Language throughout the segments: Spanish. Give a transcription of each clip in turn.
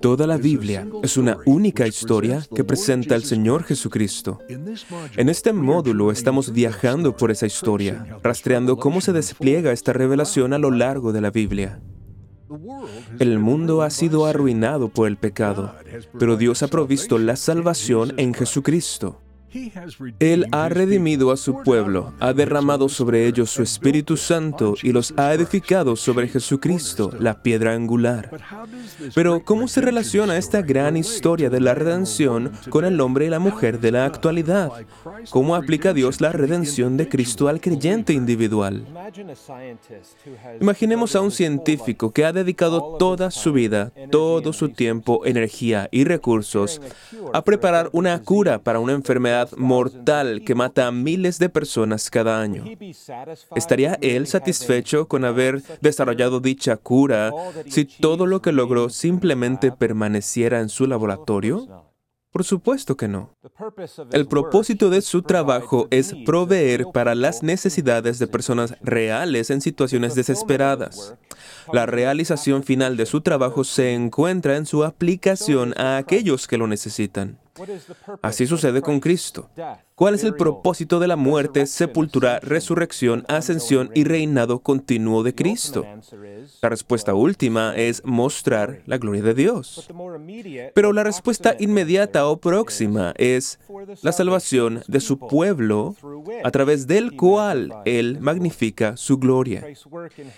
Toda la Biblia es una única historia que presenta al Señor Jesucristo. En este módulo estamos viajando por esa historia, rastreando cómo se despliega esta revelación a lo largo de la Biblia. El mundo ha sido arruinado por el pecado, pero Dios ha provisto la salvación en Jesucristo. Él ha redimido a su pueblo, ha derramado sobre ellos su Espíritu Santo y los ha edificado sobre Jesucristo, la piedra angular. Pero, ¿cómo se relaciona esta gran historia de la redención con el hombre y la mujer de la actualidad? ¿Cómo aplica Dios la redención de Cristo al creyente individual? Imaginemos a un científico que ha dedicado toda su vida, todo su tiempo, energía y recursos a preparar una cura para una enfermedad mortal que mata a miles de personas cada año. ¿Estaría él satisfecho con haber desarrollado dicha cura si todo lo que logró simplemente permaneciera en su laboratorio? Por supuesto que no. El propósito de su trabajo es proveer para las necesidades de personas reales en situaciones desesperadas. La realización final de su trabajo se encuentra en su aplicación a aquellos que lo necesitan. Así sucede con Cristo. ¿Cuál es el propósito de la muerte, sepultura, resurrección, ascensión y reinado continuo de Cristo? La respuesta última es mostrar la gloria de Dios. Pero la respuesta inmediata o próxima es la salvación de su pueblo a través del cual Él magnifica su gloria.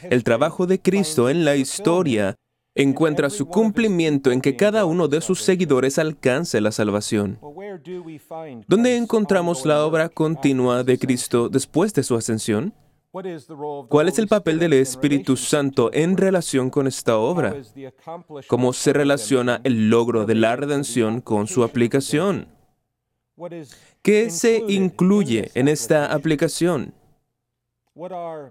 El trabajo de Cristo en la historia encuentra su cumplimiento en que cada uno de sus seguidores alcance la salvación. ¿Dónde encontramos la obra continua de Cristo después de su ascensión? ¿Cuál es el papel del Espíritu Santo en relación con esta obra? ¿Cómo se relaciona el logro de la redención con su aplicación? ¿Qué se incluye en esta aplicación?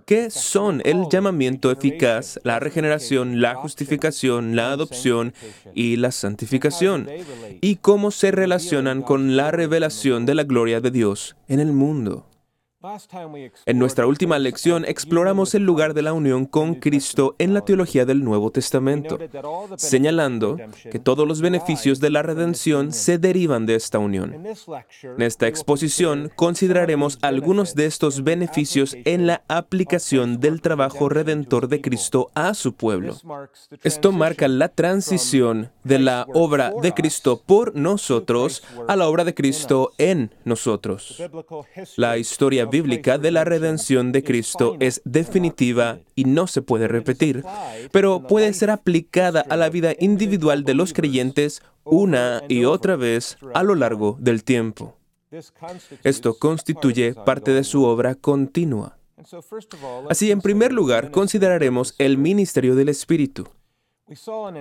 ¿Qué son el llamamiento eficaz, la regeneración, la justificación, la adopción y la santificación? ¿Y cómo se relacionan con la revelación de la gloria de Dios en el mundo? En nuestra última lección exploramos el lugar de la unión con Cristo en la teología del Nuevo Testamento, señalando que todos los beneficios de la redención se derivan de esta unión. En esta exposición consideraremos algunos de estos beneficios en la aplicación del trabajo redentor de Cristo a su pueblo. Esto marca la transición de la obra de Cristo por nosotros a la obra de Cristo en nosotros. La historia bíblica de la redención de Cristo es definitiva y no se puede repetir, pero puede ser aplicada a la vida individual de los creyentes una y otra vez a lo largo del tiempo. Esto constituye parte de su obra continua. Así, en primer lugar, consideraremos el ministerio del Espíritu.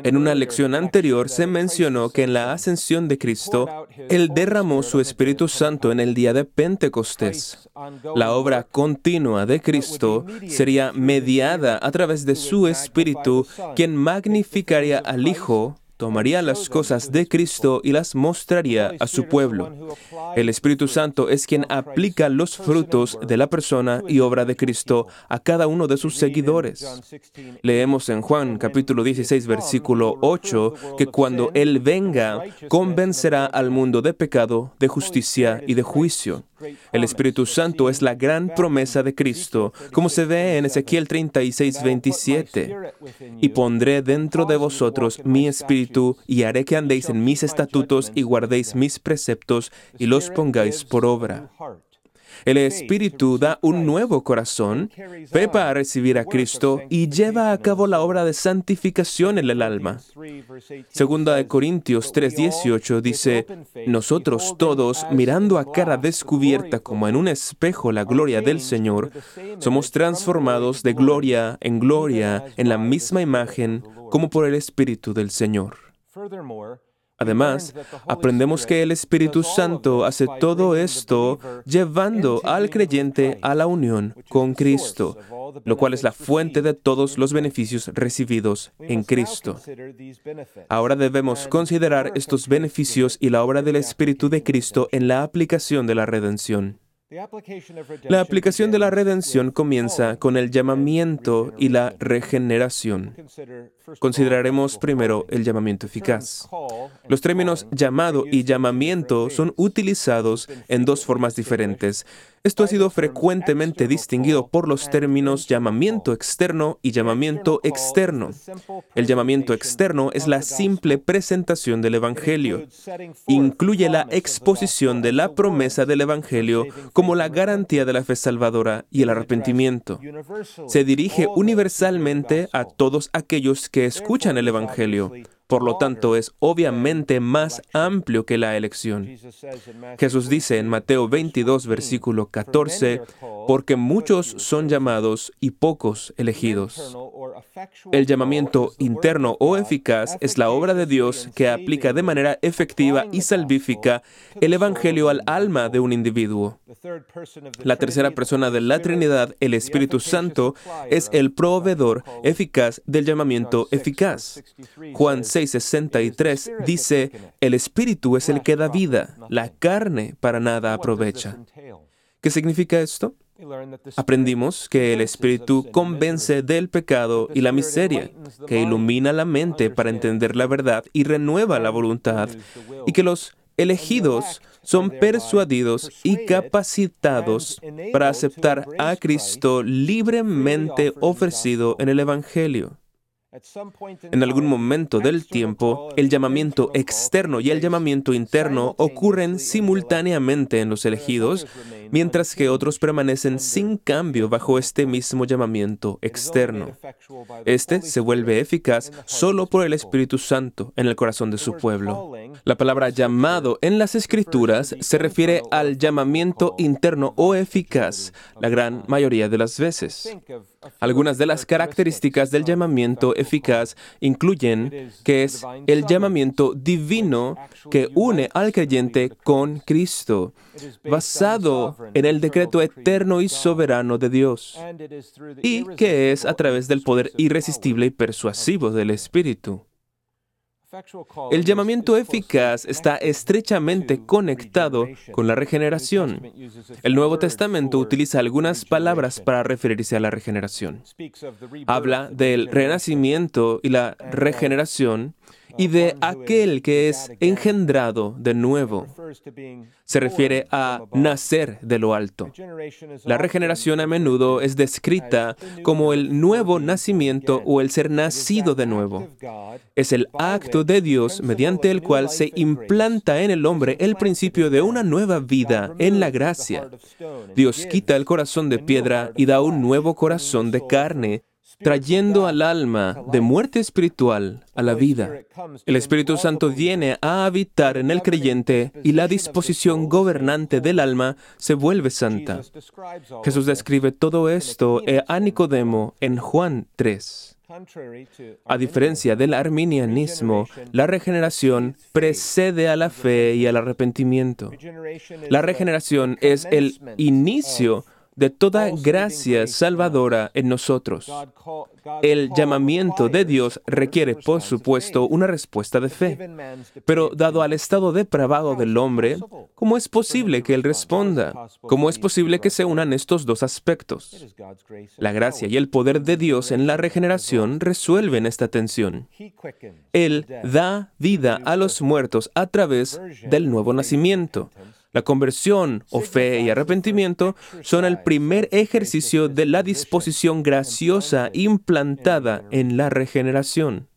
En una lección anterior se mencionó que en la ascensión de Cristo, Él derramó su Espíritu Santo en el día de Pentecostés. La obra continua de Cristo sería mediada a través de su Espíritu, quien magnificaría al Hijo tomaría las cosas de Cristo y las mostraría a su pueblo. El Espíritu Santo es quien aplica los frutos de la persona y obra de Cristo a cada uno de sus seguidores. Leemos en Juan capítulo 16 versículo 8 que cuando Él venga, convencerá al mundo de pecado, de justicia y de juicio. El Espíritu Santo es la gran promesa de Cristo, como se ve en Ezequiel 36, 27. Y pondré dentro de vosotros mi espíritu, y haré que andéis en mis estatutos y guardéis mis preceptos y los pongáis por obra. El Espíritu da un nuevo corazón, prepara a recibir a Cristo y lleva a cabo la obra de santificación en el alma. Segunda de Corintios 3:18 dice, nosotros todos, mirando a cara descubierta como en un espejo la gloria del Señor, somos transformados de gloria en gloria en la misma imagen como por el Espíritu del Señor. Además, aprendemos que el Espíritu Santo hace todo esto llevando al creyente a la unión con Cristo, lo cual es la fuente de todos los beneficios recibidos en Cristo. Ahora debemos considerar estos beneficios y la obra del Espíritu de Cristo en la aplicación de la redención. La aplicación de la redención comienza con el llamamiento y la regeneración. Consideraremos primero el llamamiento eficaz. Los términos llamado y llamamiento son utilizados en dos formas diferentes. Esto ha sido frecuentemente distinguido por los términos llamamiento externo y llamamiento externo. El llamamiento externo es la simple presentación del Evangelio. Incluye la exposición de la promesa del Evangelio como la garantía de la fe salvadora y el arrepentimiento. Se dirige universalmente a todos aquellos que escuchan el Evangelio. Por lo tanto, es obviamente más amplio que la elección. Jesús dice en Mateo 22, versículo 14, porque muchos son llamados y pocos elegidos. El llamamiento interno o eficaz es la obra de Dios que aplica de manera efectiva y salvífica el Evangelio al alma de un individuo. La tercera persona de la Trinidad, el Espíritu Santo, es el proveedor eficaz del llamamiento eficaz. Juan 6, 63 dice, el Espíritu es el que da vida, la carne para nada aprovecha. ¿Qué significa esto? Aprendimos que el Espíritu convence del pecado y la miseria, que ilumina la mente para entender la verdad y renueva la voluntad, y que los elegidos son persuadidos y capacitados para aceptar a Cristo libremente ofrecido en el Evangelio. En algún momento del tiempo, el llamamiento externo y el llamamiento interno ocurren simultáneamente en los elegidos, mientras que otros permanecen sin cambio bajo este mismo llamamiento externo. Este se vuelve eficaz solo por el Espíritu Santo en el corazón de su pueblo. La palabra llamado en las Escrituras se refiere al llamamiento interno o eficaz la gran mayoría de las veces. Algunas de las características del llamamiento eficaz incluyen que es el llamamiento divino que une al creyente con Cristo, basado en el decreto eterno y soberano de Dios, y que es a través del poder irresistible y persuasivo del Espíritu. El llamamiento eficaz está estrechamente conectado con la regeneración. El Nuevo Testamento utiliza algunas palabras para referirse a la regeneración. Habla del renacimiento y la regeneración y de aquel que es engendrado de nuevo. Se refiere a nacer de lo alto. La regeneración a menudo es descrita como el nuevo nacimiento o el ser nacido de nuevo. Es el acto de Dios mediante el cual se implanta en el hombre el principio de una nueva vida en la gracia. Dios quita el corazón de piedra y da un nuevo corazón de carne trayendo al alma de muerte espiritual a la vida. El Espíritu Santo viene a habitar en el creyente y la disposición gobernante del alma se vuelve santa. Jesús describe todo esto a Nicodemo en Juan 3. A diferencia del arminianismo, la regeneración precede a la fe y al arrepentimiento. La regeneración es el inicio de toda gracia salvadora en nosotros. El llamamiento de Dios requiere, por supuesto, una respuesta de fe. Pero dado al estado depravado del hombre, ¿cómo es posible que Él responda? ¿Cómo es posible que se unan estos dos aspectos? La gracia y el poder de Dios en la regeneración resuelven esta tensión. Él da vida a los muertos a través del nuevo nacimiento. La conversión o fe y arrepentimiento son el primer ejercicio de la disposición graciosa implantada en la regeneración.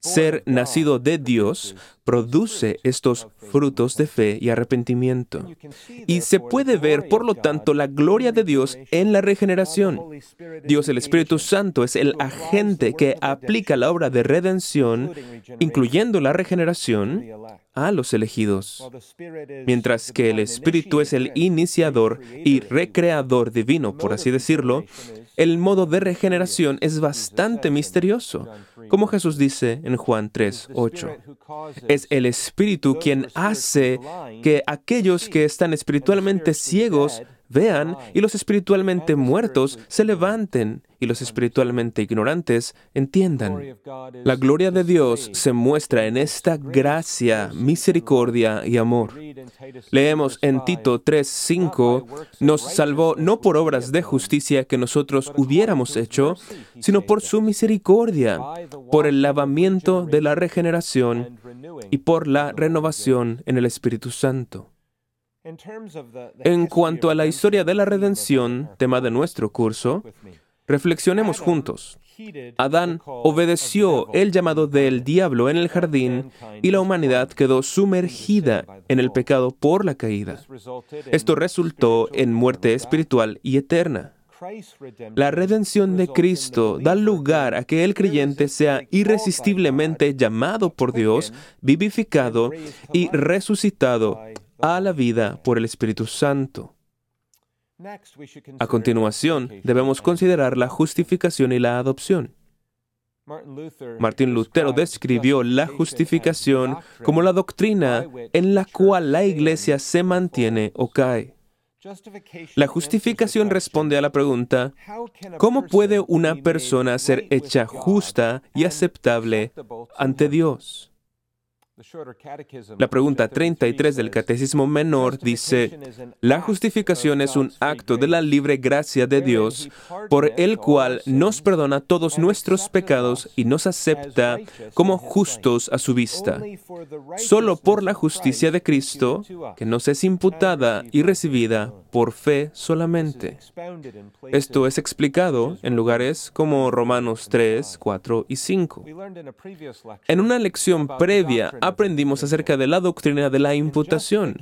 Ser nacido de Dios produce estos frutos de fe y arrepentimiento. Y se puede ver, por lo tanto, la gloria de Dios en la regeneración. Dios el Espíritu Santo es el agente que aplica la obra de redención, incluyendo la regeneración, a los elegidos. Mientras que el Espíritu es el iniciador y recreador divino, por así decirlo, el modo de regeneración es bastante misterioso. Como Jesús dice en Juan 3, 8. Es el Espíritu quien hace que aquellos que están espiritualmente ciegos vean y los espiritualmente muertos se levanten y los espiritualmente ignorantes entiendan. La gloria de Dios se muestra en esta gracia, misericordia y amor. Leemos en Tito 3:5, nos salvó no por obras de justicia que nosotros hubiéramos hecho, sino por su misericordia, por el lavamiento de la regeneración y por la renovación en el Espíritu Santo. En cuanto a la historia de la redención, tema de nuestro curso, reflexionemos juntos. Adán obedeció el llamado del diablo en el jardín y la humanidad quedó sumergida en el pecado por la caída. Esto resultó en muerte espiritual y eterna. La redención de Cristo da lugar a que el creyente sea irresistiblemente llamado por Dios, vivificado y resucitado a la vida por el Espíritu Santo. A continuación, debemos considerar la justificación y la adopción. Martín Lutero describió la justificación como la doctrina en la cual la iglesia se mantiene o cae. La justificación responde a la pregunta, ¿cómo puede una persona ser hecha justa y aceptable ante Dios? La pregunta 33 del Catecismo Menor dice, la justificación es un acto de la libre gracia de Dios por el cual nos perdona todos nuestros pecados y nos acepta como justos a su vista. Solo por la justicia de Cristo, que nos es imputada y recibida por fe solamente. Esto es explicado en lugares como Romanos 3, 4 y 5. En una lección previa aprendimos acerca de la doctrina de la imputación.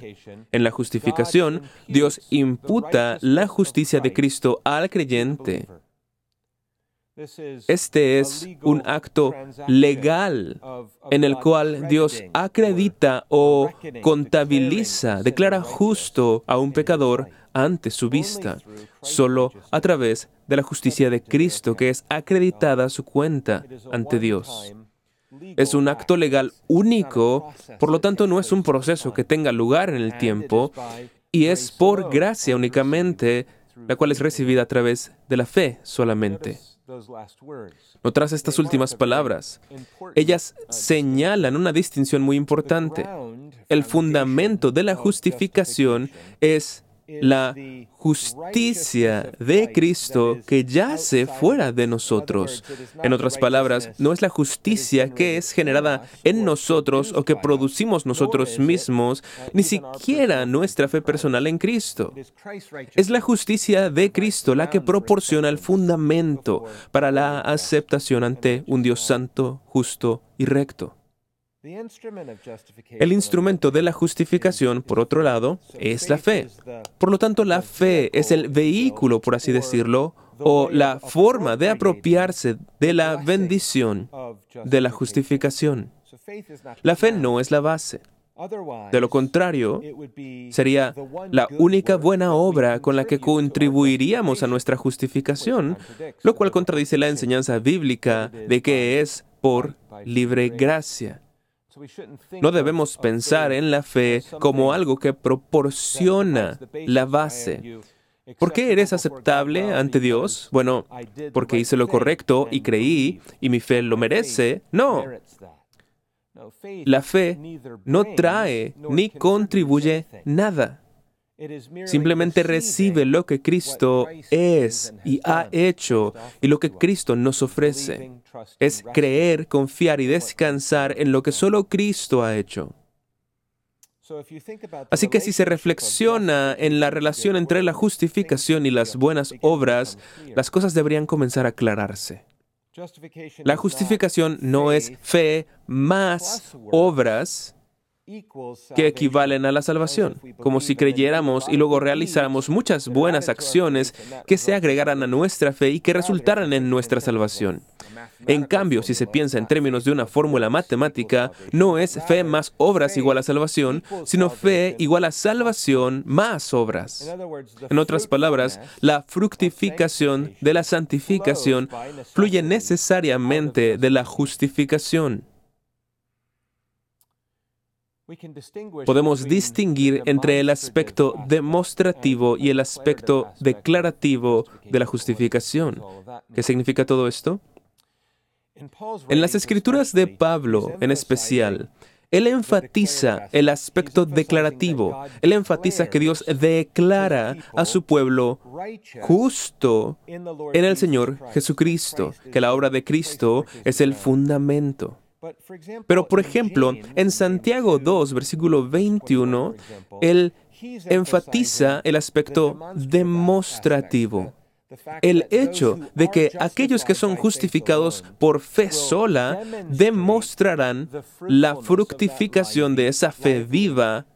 En la justificación, Dios imputa la justicia de Cristo al creyente. Este es un acto legal en el cual Dios acredita o contabiliza, declara justo a un pecador ante su vista, solo a través de la justicia de Cristo que es acreditada a su cuenta ante Dios. Es un acto legal único, por lo tanto no es un proceso que tenga lugar en el tiempo y es por gracia únicamente, la cual es recibida a través de la fe solamente. Notarás estas últimas palabras. Ellas señalan una distinción muy importante. El fundamento de la justificación es la justicia de Cristo que yace fuera de nosotros. En otras palabras, no es la justicia que es generada en nosotros o que producimos nosotros mismos, ni siquiera nuestra fe personal en Cristo. Es la justicia de Cristo la que proporciona el fundamento para la aceptación ante un Dios santo, justo y recto. El instrumento de la justificación, por otro lado, es la fe. Por lo tanto, la fe es el vehículo, por así decirlo, o la forma de apropiarse de la bendición de la justificación. La fe no es la base. De lo contrario, sería la única buena obra con la que contribuiríamos a nuestra justificación, lo cual contradice la enseñanza bíblica de que es por libre gracia. No debemos pensar en la fe como algo que proporciona la base. ¿Por qué eres aceptable ante Dios? Bueno, porque hice lo correcto y creí y mi fe lo merece. No. La fe no trae ni contribuye nada. Simplemente recibe lo que Cristo es y ha hecho y lo que Cristo nos ofrece. Es creer, confiar y descansar en lo que solo Cristo ha hecho. Así que si se reflexiona en la relación entre la justificación y las buenas obras, las cosas deberían comenzar a aclararse. La justificación no es fe más obras, que equivalen a la salvación, como si creyéramos y luego realizáramos muchas buenas acciones que se agregaran a nuestra fe y que resultaran en nuestra salvación. En cambio, si se piensa en términos de una fórmula matemática, no es fe más obras igual a salvación, sino fe igual a salvación más obras. En otras palabras, la fructificación de la santificación fluye necesariamente de la justificación. Podemos distinguir entre el aspecto demostrativo y el aspecto declarativo de la justificación. ¿Qué significa todo esto? En las escrituras de Pablo, en especial, él enfatiza el aspecto declarativo. Él enfatiza que Dios declara a su pueblo justo en el Señor Jesucristo, que la obra de Cristo es el fundamento. Pero, por ejemplo, en Santiago 2, versículo 21, Él enfatiza el aspecto demostrativo el hecho de que aquellos que son justificados por fe sola demostrarán la fructificación de esa fe viva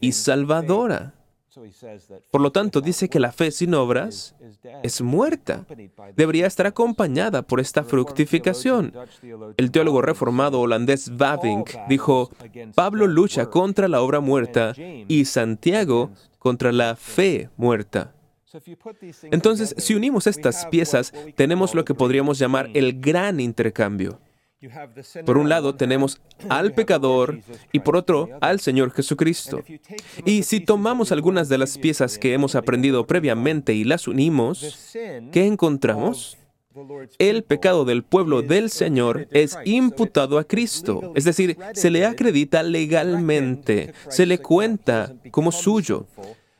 y salvadora. Por lo tanto, dice que la fe sin obras es muerta. Debería estar acompañada por esta fructificación. El teólogo reformado holandés Vavink dijo, Pablo lucha contra la obra muerta y Santiago contra la fe muerta. Entonces, si unimos estas piezas, tenemos lo que podríamos llamar el gran intercambio. Por un lado tenemos al pecador y por otro al Señor Jesucristo. Y si tomamos algunas de las piezas que hemos aprendido previamente y las unimos, ¿qué encontramos? El pecado del pueblo del Señor es imputado a Cristo, es decir, se le acredita legalmente, se le cuenta como suyo.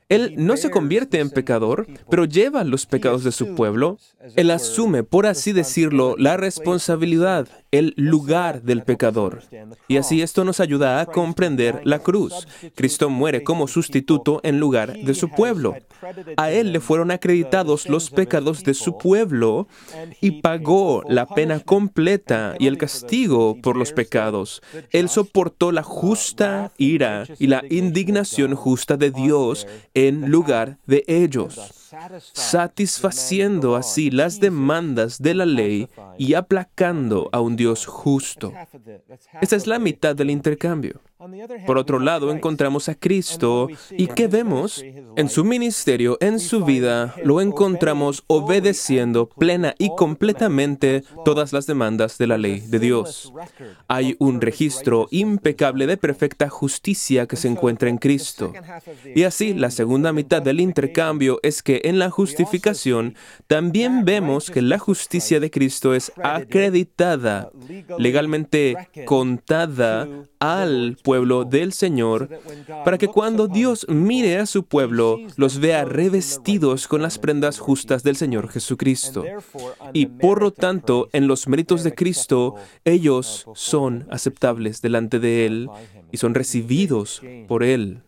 Él no se convierte en pecador, pero lleva los pecados de su pueblo. Él asume, por así decirlo, la responsabilidad el lugar del pecador. Y así esto nos ayuda a comprender la cruz. Cristo muere como sustituto en lugar de su pueblo. A Él le fueron acreditados los pecados de su pueblo y pagó la pena completa y el castigo por los pecados. Él soportó la justa ira y la indignación justa de Dios en lugar de ellos satisfaciendo así las demandas de la ley y aplacando a un Dios justo. Esta es la mitad del intercambio. Por otro lado, encontramos a Cristo y ¿qué vemos? En su ministerio, en su vida, lo encontramos obedeciendo plena y completamente todas las demandas de la ley de Dios. Hay un registro impecable de perfecta justicia que se encuentra en Cristo. Y así, la segunda mitad del intercambio es que en la justificación también vemos que la justicia de Cristo es acreditada, legalmente contada al pueblo del Señor, para que cuando Dios mire a su pueblo, los vea revestidos con las prendas justas del Señor Jesucristo. Y por lo tanto, en los méritos de Cristo, ellos son aceptables delante de Él y son recibidos por Él.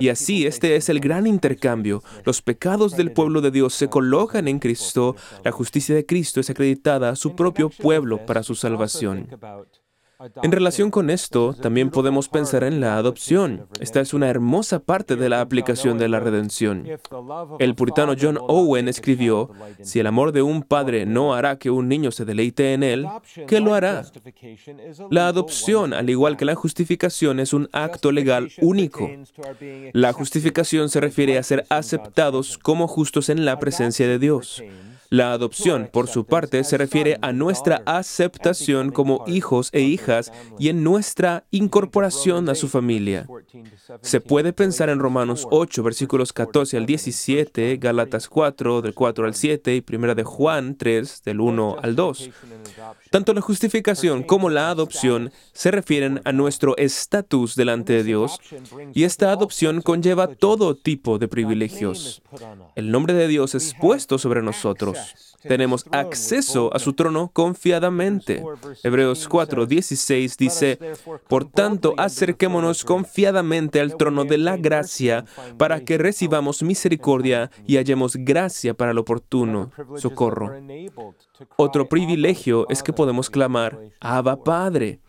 Y así este es el gran intercambio. Los pecados del pueblo de Dios se colocan en Cristo, la justicia de Cristo es acreditada a su propio pueblo para su salvación. En relación con esto, también podemos pensar en la adopción. Esta es una hermosa parte de la aplicación de la redención. El puritano John Owen escribió, si el amor de un padre no hará que un niño se deleite en él, ¿qué lo hará? La adopción, al igual que la justificación, es un acto legal único. La justificación se refiere a ser aceptados como justos en la presencia de Dios. La adopción, por su parte, se refiere a nuestra aceptación como hijos e hijas y en nuestra incorporación a su familia. Se puede pensar en Romanos 8, versículos 14 al 17, Gálatas 4, del 4 al 7 y 1 de Juan 3, del 1 al 2. Tanto la justificación como la adopción se refieren a nuestro estatus delante de Dios y esta adopción conlleva todo tipo de privilegios. El nombre de Dios es puesto sobre nosotros. Tenemos acceso a su trono confiadamente. Hebreos 4, 16 dice, Por tanto, acerquémonos confiadamente al trono de la gracia para que recibamos misericordia y hallemos gracia para el oportuno socorro. Otro privilegio es que podemos clamar, Abba Padre,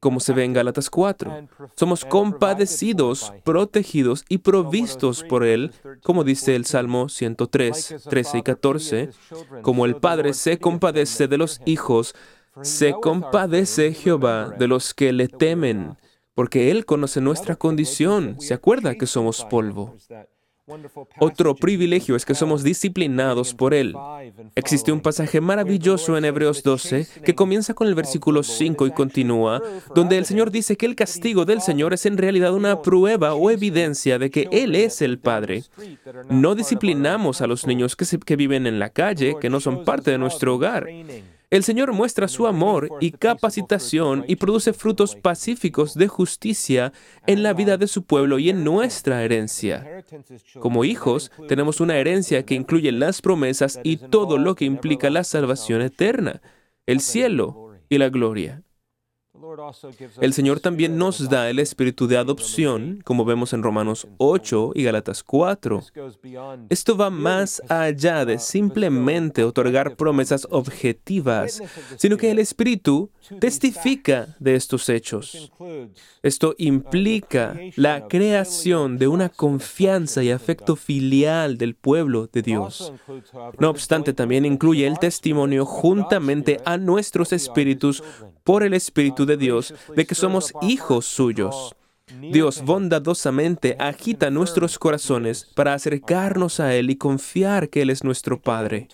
como se ve en Gálatas 4. Somos compadecidos, protegidos y provistos por Él, como dice el Salmo 103, 13 y 14. Como el Padre se compadece de los hijos, se compadece Jehová de los que le temen, porque Él conoce nuestra condición, se acuerda que somos polvo. Otro privilegio es que somos disciplinados por Él. Existe un pasaje maravilloso en Hebreos 12 que comienza con el versículo 5 y continúa, donde el Señor dice que el castigo del Señor es en realidad una prueba o evidencia de que Él es el Padre. No disciplinamos a los niños que, que viven en la calle, que no son parte de nuestro hogar. El Señor muestra su amor y capacitación y produce frutos pacíficos de justicia en la vida de su pueblo y en nuestra herencia. Como hijos, tenemos una herencia que incluye las promesas y todo lo que implica la salvación eterna, el cielo y la gloria. El Señor también nos da el espíritu de adopción, como vemos en Romanos 8 y Galatas 4. Esto va más allá de simplemente otorgar promesas objetivas, sino que el espíritu testifica de estos hechos. Esto implica la creación de una confianza y afecto filial del pueblo de Dios. No obstante, también incluye el testimonio juntamente a nuestros espíritus por el Espíritu de Dios de que somos hijos suyos. Dios bondadosamente agita nuestros corazones para acercarnos a Él y confiar que Él es nuestro Padre.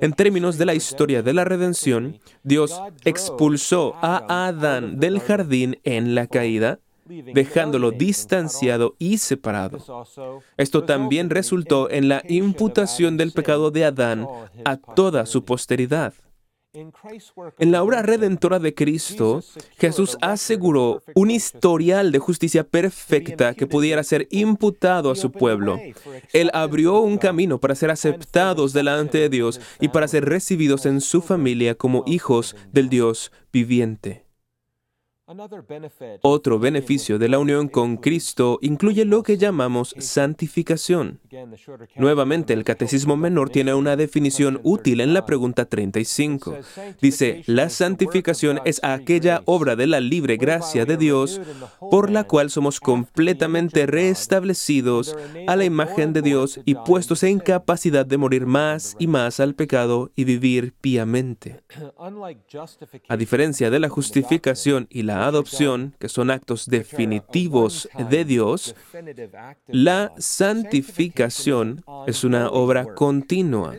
En términos de la historia de la redención, Dios expulsó a Adán del jardín en la caída, dejándolo distanciado y separado. Esto también resultó en la imputación del pecado de Adán a toda su posteridad. En la obra redentora de Cristo, Jesús aseguró un historial de justicia perfecta que pudiera ser imputado a su pueblo. Él abrió un camino para ser aceptados delante de Dios y para ser recibidos en su familia como hijos del Dios viviente. Otro beneficio de la unión con Cristo incluye lo que llamamos santificación. Nuevamente, el Catecismo Menor tiene una definición útil en la pregunta 35. Dice, la santificación es aquella obra de la libre gracia de Dios por la cual somos completamente reestablecidos a la imagen de Dios y puestos en capacidad de morir más y más al pecado y vivir piamente. A diferencia de la justificación y la adopción, que son actos definitivos de Dios, la santificación es una obra continua,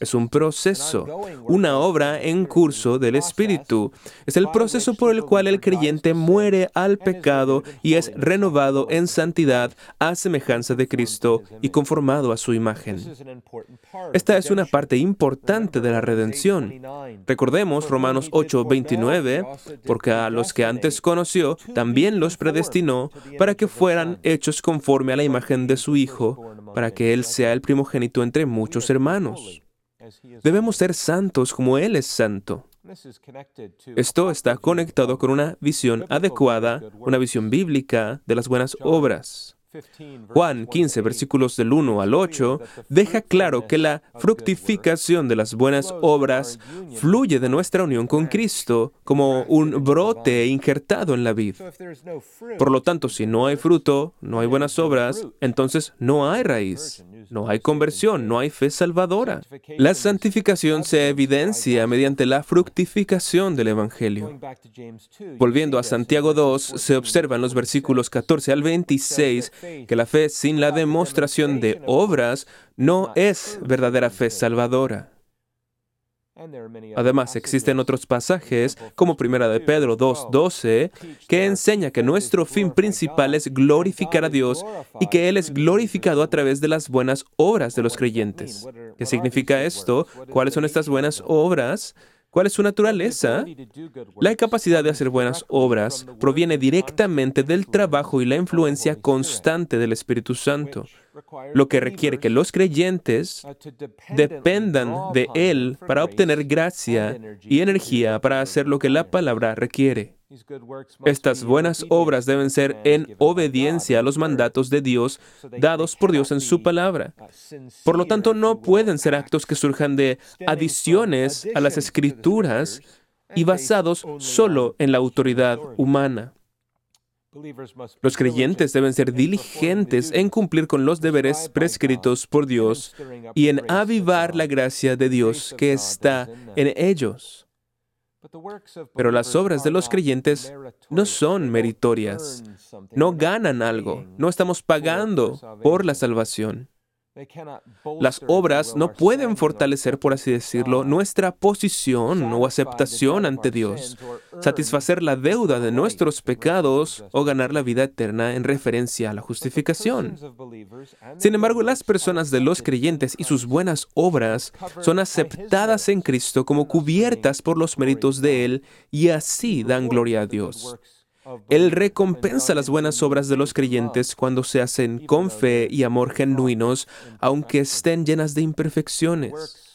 es un proceso, una obra en curso del Espíritu. Es el proceso por el cual el creyente muere al pecado y es renovado en santidad a semejanza de Cristo y conformado a su imagen. Esta es una parte importante de la redención. Recordemos Romanos 8:29, porque a los que han conoció, también los predestinó para que fueran hechos conforme a la imagen de su Hijo, para que Él sea el primogénito entre muchos hermanos. Debemos ser santos como Él es santo. Esto está conectado con una visión adecuada, una visión bíblica de las buenas obras. Juan 15, versículos del 1 al 8, deja claro que la fructificación de las buenas obras fluye de nuestra unión con Cristo como un brote injertado en la vid. Por lo tanto, si no hay fruto, no hay buenas obras, entonces no hay raíz, no hay conversión, no hay fe salvadora. La santificación se evidencia mediante la fructificación del Evangelio. Volviendo a Santiago 2, se observan los versículos 14 al 26 que la fe sin la demostración de obras no es verdadera fe salvadora. Además, existen otros pasajes, como Primera de Pedro 2.12, que enseña que nuestro fin principal es glorificar a Dios y que Él es glorificado a través de las buenas obras de los creyentes. ¿Qué significa esto? ¿Cuáles son estas buenas obras? ¿Cuál es su naturaleza? La capacidad de hacer buenas obras proviene directamente del trabajo y la influencia constante del Espíritu Santo, lo que requiere que los creyentes dependan de Él para obtener gracia y energía para hacer lo que la palabra requiere. Estas buenas obras deben ser en obediencia a los mandatos de Dios dados por Dios en su palabra. Por lo tanto, no pueden ser actos que surjan de adiciones a las escrituras y basados solo en la autoridad humana. Los creyentes deben ser diligentes en cumplir con los deberes prescritos por Dios y en avivar la gracia de Dios que está en ellos. Pero las obras de los creyentes no son meritorias. No ganan algo. No estamos pagando por la salvación. Las obras no pueden fortalecer, por así decirlo, nuestra posición o aceptación ante Dios, satisfacer la deuda de nuestros pecados o ganar la vida eterna en referencia a la justificación. Sin embargo, las personas de los creyentes y sus buenas obras son aceptadas en Cristo como cubiertas por los méritos de Él y así dan gloria a Dios. Él recompensa las buenas obras de los creyentes cuando se hacen con fe y amor genuinos, aunque estén llenas de imperfecciones.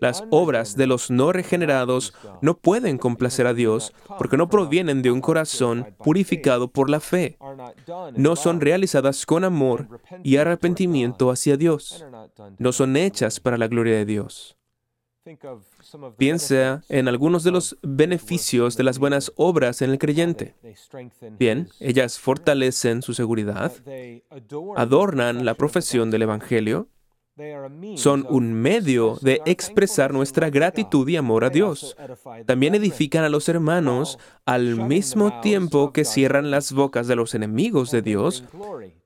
Las obras de los no regenerados no pueden complacer a Dios porque no provienen de un corazón purificado por la fe. No son realizadas con amor y arrepentimiento hacia Dios. No son hechas para la gloria de Dios. Piensa en algunos de los beneficios de las buenas obras en el creyente. Bien, ellas fortalecen su seguridad, adornan la profesión del Evangelio, son un medio de expresar nuestra gratitud y amor a Dios. También edifican a los hermanos al mismo tiempo que cierran las bocas de los enemigos de Dios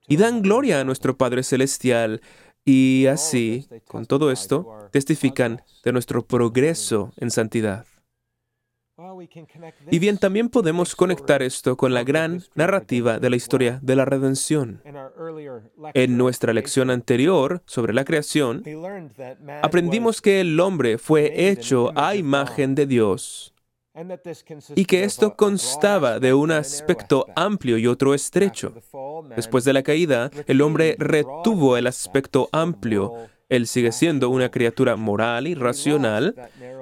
y dan gloria a nuestro Padre Celestial y así, con todo esto, testifican de nuestro progreso en santidad. Y bien, también podemos conectar esto con la gran narrativa de la historia de la redención. En nuestra lección anterior sobre la creación, aprendimos que el hombre fue hecho a imagen de Dios y que esto constaba de un aspecto amplio y otro estrecho. Después de la caída, el hombre retuvo el aspecto amplio. Él sigue siendo una criatura moral y racional,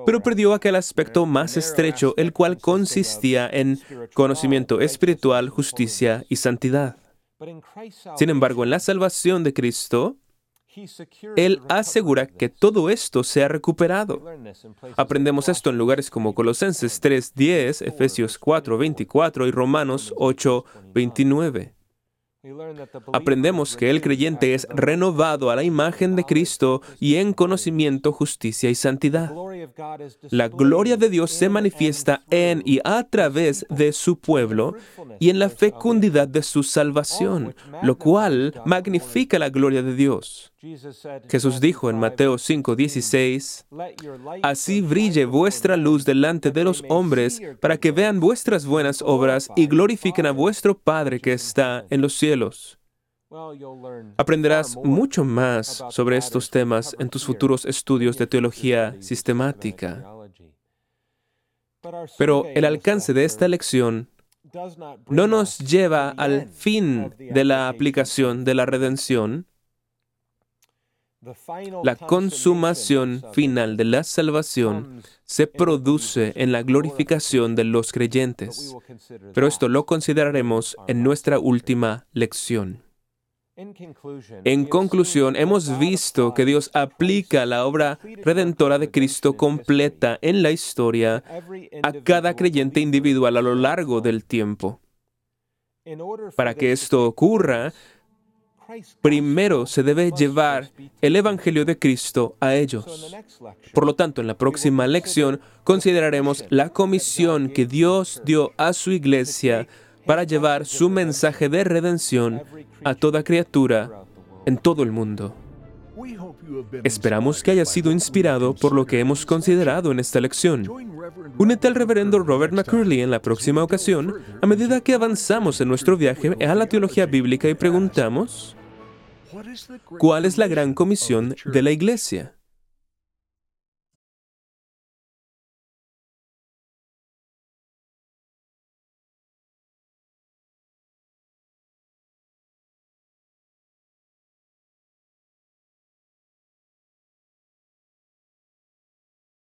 pero perdió aquel aspecto más estrecho, el cual consistía en conocimiento espiritual, justicia y santidad. Sin embargo, en la salvación de Cristo, él asegura que todo esto se ha recuperado. Aprendemos esto en lugares como Colosenses 3.10, Efesios 4.24 y Romanos 8.29. Aprendemos que el creyente es renovado a la imagen de Cristo y en conocimiento, justicia y santidad. La gloria de Dios se manifiesta en y a través de su pueblo y en la fecundidad de su salvación, lo cual magnifica la gloria de Dios. Jesús dijo en Mateo 5:16, Así brille vuestra luz delante de los hombres, para que vean vuestras buenas obras y glorifiquen a vuestro Padre que está en los cielos. Aprenderás mucho más sobre estos temas en tus futuros estudios de teología sistemática. Pero el alcance de esta lección no nos lleva al fin de la aplicación de la redención, la consumación final de la salvación se produce en la glorificación de los creyentes, pero esto lo consideraremos en nuestra última lección. En conclusión, hemos visto que Dios aplica la obra redentora de Cristo completa en la historia a cada creyente individual a lo largo del tiempo. Para que esto ocurra, primero se debe llevar el Evangelio de Cristo a ellos. Por lo tanto, en la próxima lección consideraremos la comisión que Dios dio a su iglesia para llevar su mensaje de redención a toda criatura en todo el mundo. Esperamos que haya sido inspirado por lo que hemos considerado en esta lección. Únete al reverendo Robert McCurley en la próxima ocasión a medida que avanzamos en nuestro viaje a la teología bíblica y preguntamos, ¿cuál es la gran comisión de la iglesia?